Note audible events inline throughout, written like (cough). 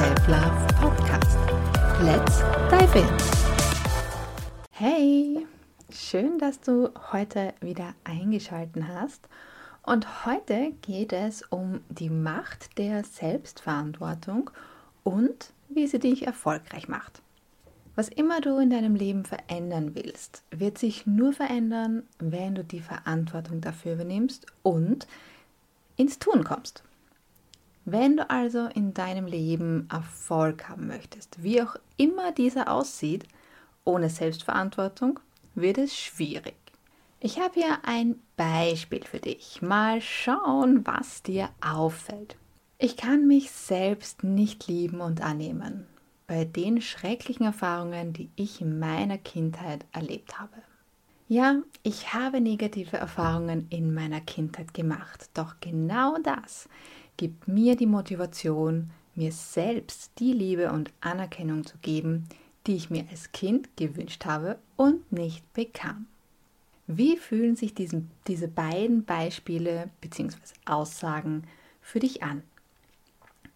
Self-Love Podcast. Let's dive in! Hey, schön, dass du heute wieder eingeschaltet hast. Und heute geht es um die Macht der Selbstverantwortung und wie sie dich erfolgreich macht. Was immer du in deinem Leben verändern willst, wird sich nur verändern, wenn du die Verantwortung dafür übernimmst und ins Tun kommst. Wenn du also in deinem Leben Erfolg haben möchtest, wie auch immer dieser aussieht, ohne Selbstverantwortung wird es schwierig. Ich habe hier ein Beispiel für dich. Mal schauen, was dir auffällt. Ich kann mich selbst nicht lieben und annehmen bei den schrecklichen Erfahrungen, die ich in meiner Kindheit erlebt habe. Ja, ich habe negative Erfahrungen in meiner Kindheit gemacht, doch genau das gibt mir die Motivation, mir selbst die Liebe und Anerkennung zu geben, die ich mir als Kind gewünscht habe und nicht bekam. Wie fühlen sich diesen, diese beiden Beispiele bzw. Aussagen für dich an?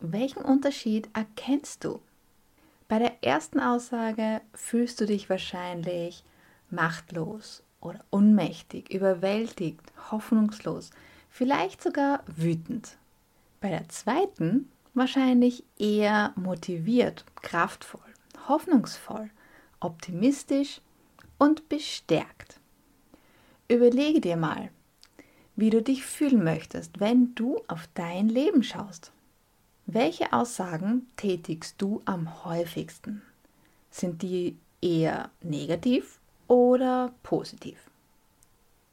Welchen Unterschied erkennst du? Bei der ersten Aussage fühlst du dich wahrscheinlich machtlos oder ohnmächtig, überwältigt, hoffnungslos, vielleicht sogar wütend. Bei der zweiten wahrscheinlich eher motiviert, kraftvoll, hoffnungsvoll, optimistisch und bestärkt. Überlege dir mal, wie du dich fühlen möchtest, wenn du auf dein Leben schaust. Welche Aussagen tätigst du am häufigsten? Sind die eher negativ oder positiv?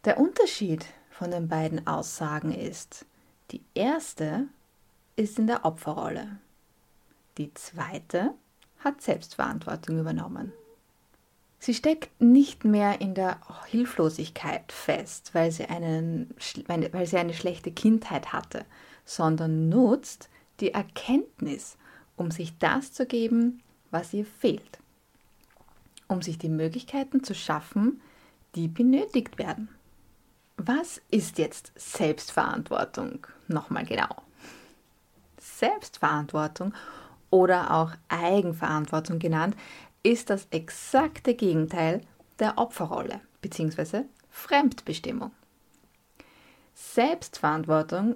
Der Unterschied von den beiden Aussagen ist, die erste ist in der Opferrolle. Die zweite hat Selbstverantwortung übernommen. Sie steckt nicht mehr in der Hilflosigkeit fest, weil sie, einen, weil sie eine schlechte Kindheit hatte, sondern nutzt die Erkenntnis, um sich das zu geben, was ihr fehlt, um sich die Möglichkeiten zu schaffen, die benötigt werden. Was ist jetzt Selbstverantwortung? Nochmal genau. Selbstverantwortung oder auch Eigenverantwortung genannt, ist das exakte Gegenteil der Opferrolle bzw. Fremdbestimmung. Selbstverantwortung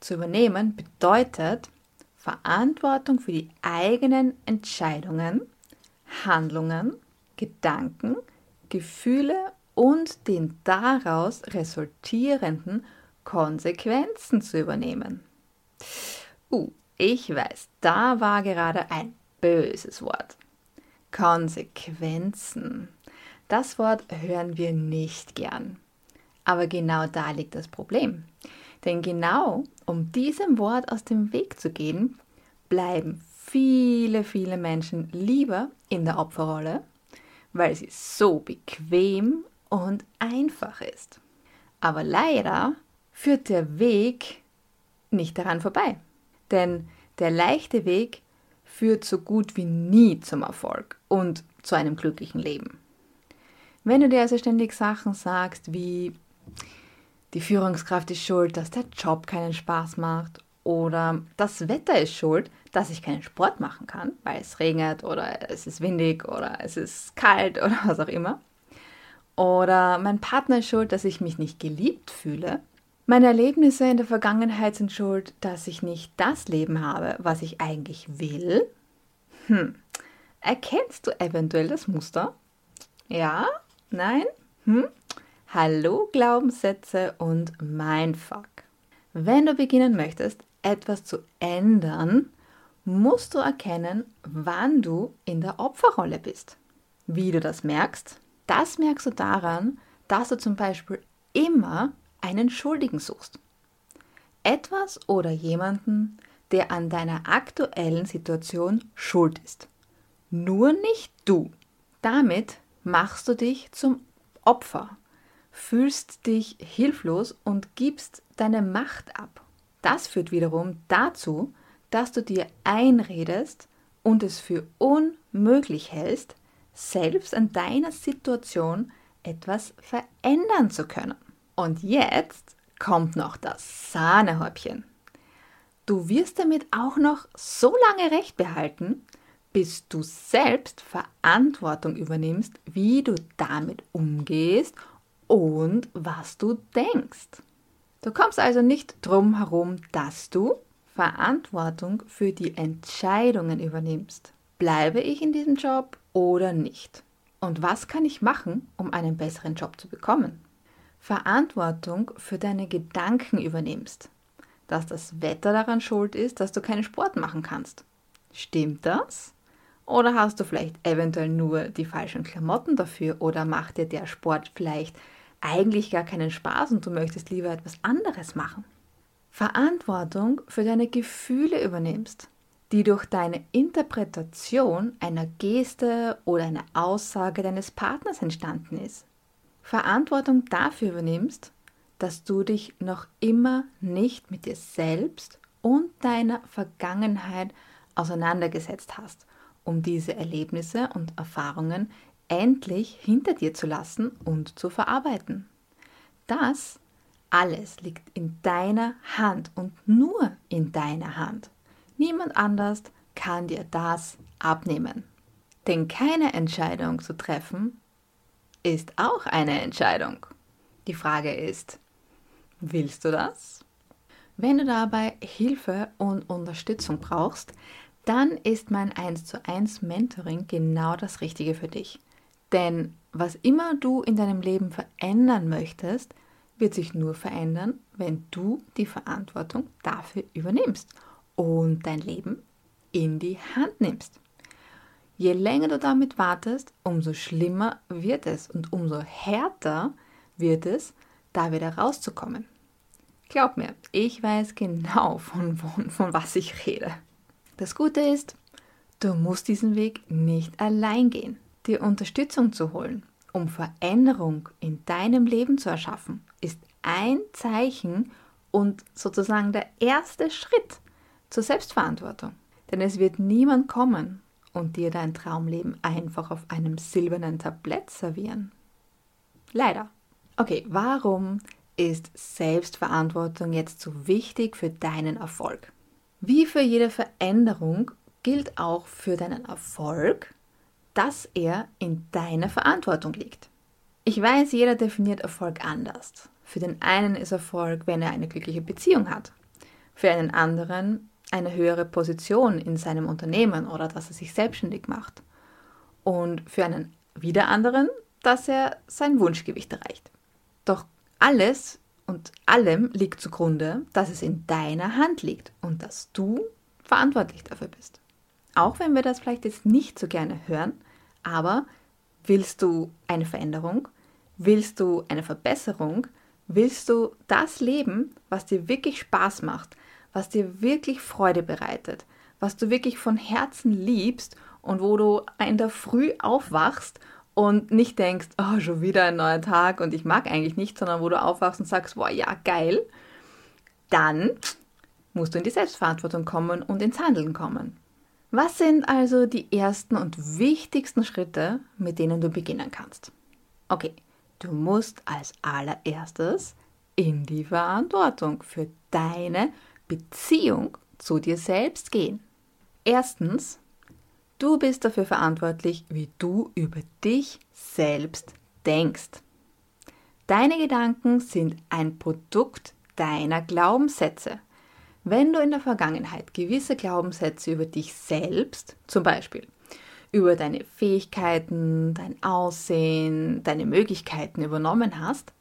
zu übernehmen bedeutet Verantwortung für die eigenen Entscheidungen, Handlungen, Gedanken, Gefühle und den daraus resultierenden Konsequenzen zu übernehmen. Uh, ich weiß, da war gerade ein böses Wort. Konsequenzen. Das Wort hören wir nicht gern. Aber genau da liegt das Problem. Denn genau um diesem Wort aus dem Weg zu gehen, bleiben viele, viele Menschen lieber in der Opferrolle, weil sie so bequem und einfach ist. Aber leider führt der Weg nicht daran vorbei. Denn der leichte Weg führt so gut wie nie zum Erfolg und zu einem glücklichen Leben. Wenn du dir also ständig Sachen sagst wie die Führungskraft ist schuld, dass der Job keinen Spaß macht oder das Wetter ist schuld, dass ich keinen Sport machen kann, weil es regnet oder es ist windig oder es ist kalt (laughs) oder was auch immer. Oder mein Partner ist schuld, dass ich mich nicht geliebt fühle, meine Erlebnisse in der Vergangenheit sind schuld, dass ich nicht das Leben habe, was ich eigentlich will. Hm. Erkennst du eventuell das Muster? Ja? Nein? Hm? Hallo Glaubenssätze und Mindfuck. Wenn du beginnen möchtest, etwas zu ändern, musst du erkennen, wann du in der Opferrolle bist. Wie du das merkst, das merkst du daran, dass du zum Beispiel immer einen Schuldigen suchst. Etwas oder jemanden, der an deiner aktuellen Situation schuld ist. Nur nicht du. Damit machst du dich zum Opfer, fühlst dich hilflos und gibst deine Macht ab. Das führt wiederum dazu, dass du dir einredest und es für unmöglich hältst, selbst an deiner Situation etwas verändern zu können. Und jetzt kommt noch das Sahnehäubchen. Du wirst damit auch noch so lange Recht behalten, bis du selbst Verantwortung übernimmst, wie du damit umgehst und was du denkst. Du kommst also nicht drum herum, dass du Verantwortung für die Entscheidungen übernimmst. Bleibe ich in diesem Job oder nicht? Und was kann ich machen, um einen besseren Job zu bekommen? Verantwortung für deine Gedanken übernimmst. Dass das Wetter daran schuld ist, dass du keinen Sport machen kannst. Stimmt das? Oder hast du vielleicht eventuell nur die falschen Klamotten dafür oder macht dir der Sport vielleicht eigentlich gar keinen Spaß und du möchtest lieber etwas anderes machen? Verantwortung für deine Gefühle übernimmst, die durch deine Interpretation einer Geste oder einer Aussage deines Partners entstanden ist. Verantwortung dafür übernimmst, dass du dich noch immer nicht mit dir selbst und deiner Vergangenheit auseinandergesetzt hast, um diese Erlebnisse und Erfahrungen endlich hinter dir zu lassen und zu verarbeiten. Das alles liegt in deiner Hand und nur in deiner Hand. Niemand anders kann dir das abnehmen. Denn keine Entscheidung zu treffen ist auch eine Entscheidung. Die Frage ist, willst du das? Wenn du dabei Hilfe und Unterstützung brauchst, dann ist mein 1 zu 1 Mentoring genau das Richtige für dich. Denn was immer du in deinem Leben verändern möchtest, wird sich nur verändern, wenn du die Verantwortung dafür übernimmst und dein Leben in die Hand nimmst. Je länger du damit wartest, umso schlimmer wird es und umso härter wird es, da wieder rauszukommen. Glaub mir, ich weiß genau, (laughs) von, von, von was ich rede. Das Gute ist, du musst diesen Weg nicht allein gehen. Dir Unterstützung zu holen, um Veränderung in deinem Leben zu erschaffen, ist ein Zeichen und sozusagen der erste Schritt zur Selbstverantwortung. Denn es wird niemand kommen und dir dein Traumleben einfach auf einem silbernen Tablett servieren. Leider. Okay, warum ist Selbstverantwortung jetzt so wichtig für deinen Erfolg? Wie für jede Veränderung gilt auch für deinen Erfolg, dass er in deiner Verantwortung liegt. Ich weiß, jeder definiert Erfolg anders. Für den einen ist Erfolg, wenn er eine glückliche Beziehung hat. Für einen anderen eine höhere Position in seinem Unternehmen oder dass er sich selbstständig macht. Und für einen wieder anderen, dass er sein Wunschgewicht erreicht. Doch alles und allem liegt zugrunde, dass es in deiner Hand liegt und dass du verantwortlich dafür bist. Auch wenn wir das vielleicht jetzt nicht so gerne hören, aber willst du eine Veränderung? Willst du eine Verbesserung? Willst du das leben, was dir wirklich Spaß macht, was dir wirklich Freude bereitet, was du wirklich von Herzen liebst und wo du in der Früh aufwachst und nicht denkst, oh, schon wieder ein neuer Tag und ich mag eigentlich nicht, sondern wo du aufwachst und sagst, boah, ja, geil, dann musst du in die Selbstverantwortung kommen und ins Handeln kommen. Was sind also die ersten und wichtigsten Schritte, mit denen du beginnen kannst? Okay, du musst als allererstes in die Verantwortung für deine Beziehung zu dir selbst gehen. Erstens, du bist dafür verantwortlich, wie du über dich selbst denkst. Deine Gedanken sind ein Produkt deiner Glaubenssätze. Wenn du in der Vergangenheit gewisse Glaubenssätze über dich selbst, zum Beispiel über deine Fähigkeiten, dein Aussehen, deine Möglichkeiten übernommen hast,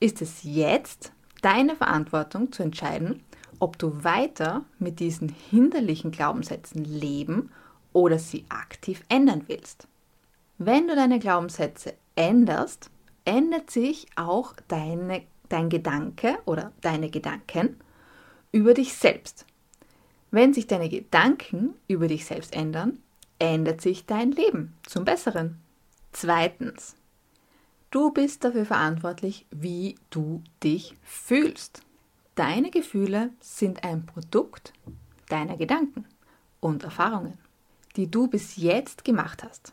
ist es jetzt deine Verantwortung zu entscheiden, ob du weiter mit diesen hinderlichen Glaubenssätzen leben oder sie aktiv ändern willst. Wenn du deine Glaubenssätze änderst, ändert sich auch deine, dein Gedanke oder deine Gedanken über dich selbst. Wenn sich deine Gedanken über dich selbst ändern, ändert sich dein Leben zum Besseren. Zweitens, du bist dafür verantwortlich, wie du dich fühlst. Deine Gefühle sind ein Produkt deiner Gedanken und Erfahrungen, die du bis jetzt gemacht hast.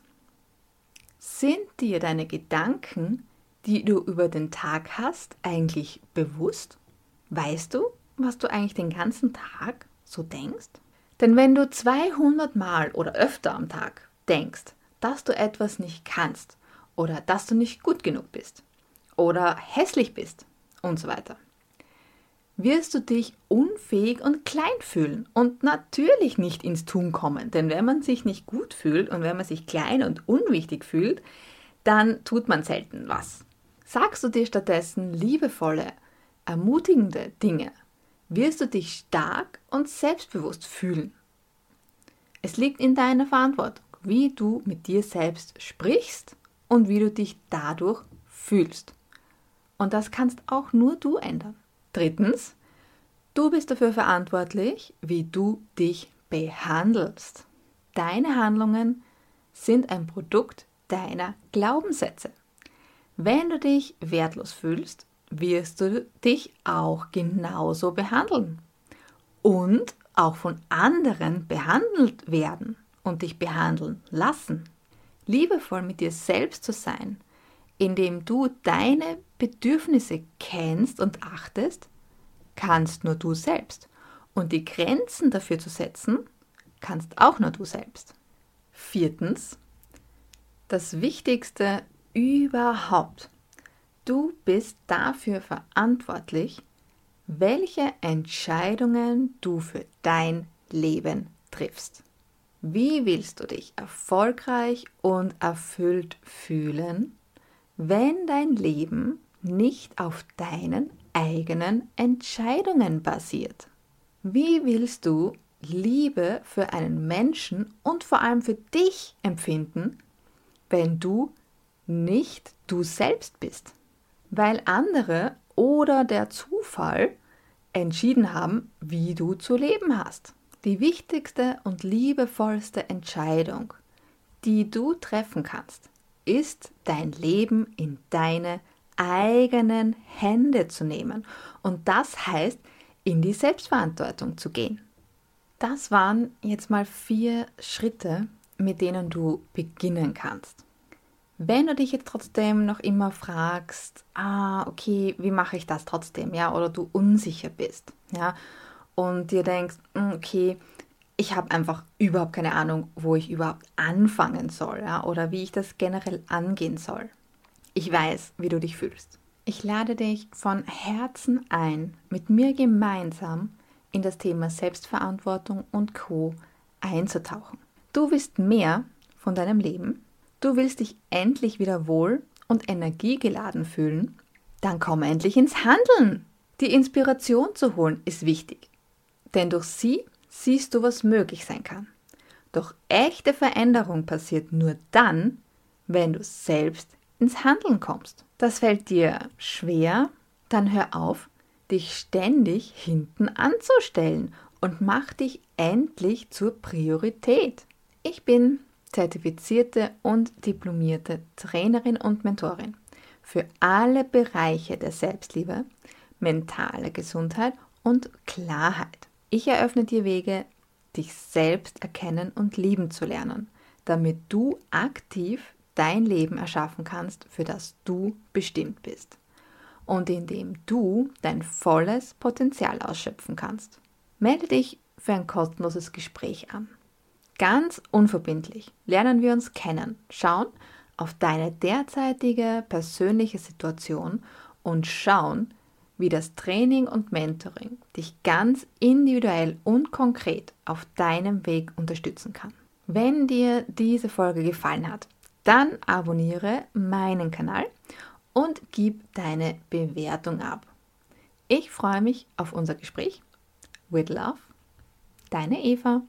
Sind dir deine Gedanken, die du über den Tag hast, eigentlich bewusst? Weißt du, was du eigentlich den ganzen Tag so denkst? Denn wenn du 200 Mal oder öfter am Tag denkst, dass du etwas nicht kannst oder dass du nicht gut genug bist oder hässlich bist und so weiter, wirst du dich unfähig und klein fühlen und natürlich nicht ins Tun kommen. Denn wenn man sich nicht gut fühlt und wenn man sich klein und unwichtig fühlt, dann tut man selten was. Sagst du dir stattdessen liebevolle, ermutigende Dinge, wirst du dich stark und selbstbewusst fühlen. Es liegt in deiner Verantwortung, wie du mit dir selbst sprichst und wie du dich dadurch fühlst. Und das kannst auch nur du ändern. Drittens, du bist dafür verantwortlich, wie du dich behandelst. Deine Handlungen sind ein Produkt deiner Glaubenssätze. Wenn du dich wertlos fühlst, wirst du dich auch genauso behandeln und auch von anderen behandelt werden und dich behandeln lassen. Liebevoll mit dir selbst zu sein, indem du deine Bedürfnisse kennst und achtest, kannst nur du selbst. Und die Grenzen dafür zu setzen, kannst auch nur du selbst. Viertens, das Wichtigste überhaupt. Du bist dafür verantwortlich, welche Entscheidungen du für dein Leben triffst. Wie willst du dich erfolgreich und erfüllt fühlen, wenn dein Leben nicht auf deinen eigenen Entscheidungen basiert? Wie willst du Liebe für einen Menschen und vor allem für dich empfinden, wenn du nicht du selbst bist? Weil andere oder der Zufall entschieden haben, wie du zu leben hast. Die wichtigste und liebevollste Entscheidung, die du treffen kannst, ist dein Leben in deine eigenen Hände zu nehmen. Und das heißt, in die Selbstverantwortung zu gehen. Das waren jetzt mal vier Schritte, mit denen du beginnen kannst. Wenn du dich jetzt trotzdem noch immer fragst, ah, okay, wie mache ich das trotzdem, ja, oder du unsicher bist, ja, und dir denkst, hm, okay, ich habe einfach überhaupt keine Ahnung, wo ich überhaupt anfangen soll, ja, oder wie ich das generell angehen soll. Ich weiß, wie du dich fühlst. Ich lade dich von Herzen ein, mit mir gemeinsam in das Thema Selbstverantwortung und Co einzutauchen. Du willst mehr von deinem Leben Du willst dich endlich wieder wohl und energiegeladen fühlen? Dann komm endlich ins Handeln. Die Inspiration zu holen ist wichtig, denn durch sie siehst du, was möglich sein kann. Doch echte Veränderung passiert nur dann, wenn du selbst ins Handeln kommst. Das fällt dir schwer, dann hör auf, dich ständig hinten anzustellen und mach dich endlich zur Priorität. Ich bin zertifizierte und diplomierte Trainerin und Mentorin für alle Bereiche der Selbstliebe, mentale Gesundheit und Klarheit. Ich eröffne dir Wege, dich selbst erkennen und lieben zu lernen, damit du aktiv dein Leben erschaffen kannst, für das du bestimmt bist und in dem du dein volles Potenzial ausschöpfen kannst. Melde dich für ein kostenloses Gespräch an. Ganz unverbindlich lernen wir uns kennen, schauen auf deine derzeitige persönliche Situation und schauen, wie das Training und Mentoring dich ganz individuell und konkret auf deinem Weg unterstützen kann. Wenn dir diese Folge gefallen hat, dann abonniere meinen Kanal und gib deine Bewertung ab. Ich freue mich auf unser Gespräch. With Love, deine Eva.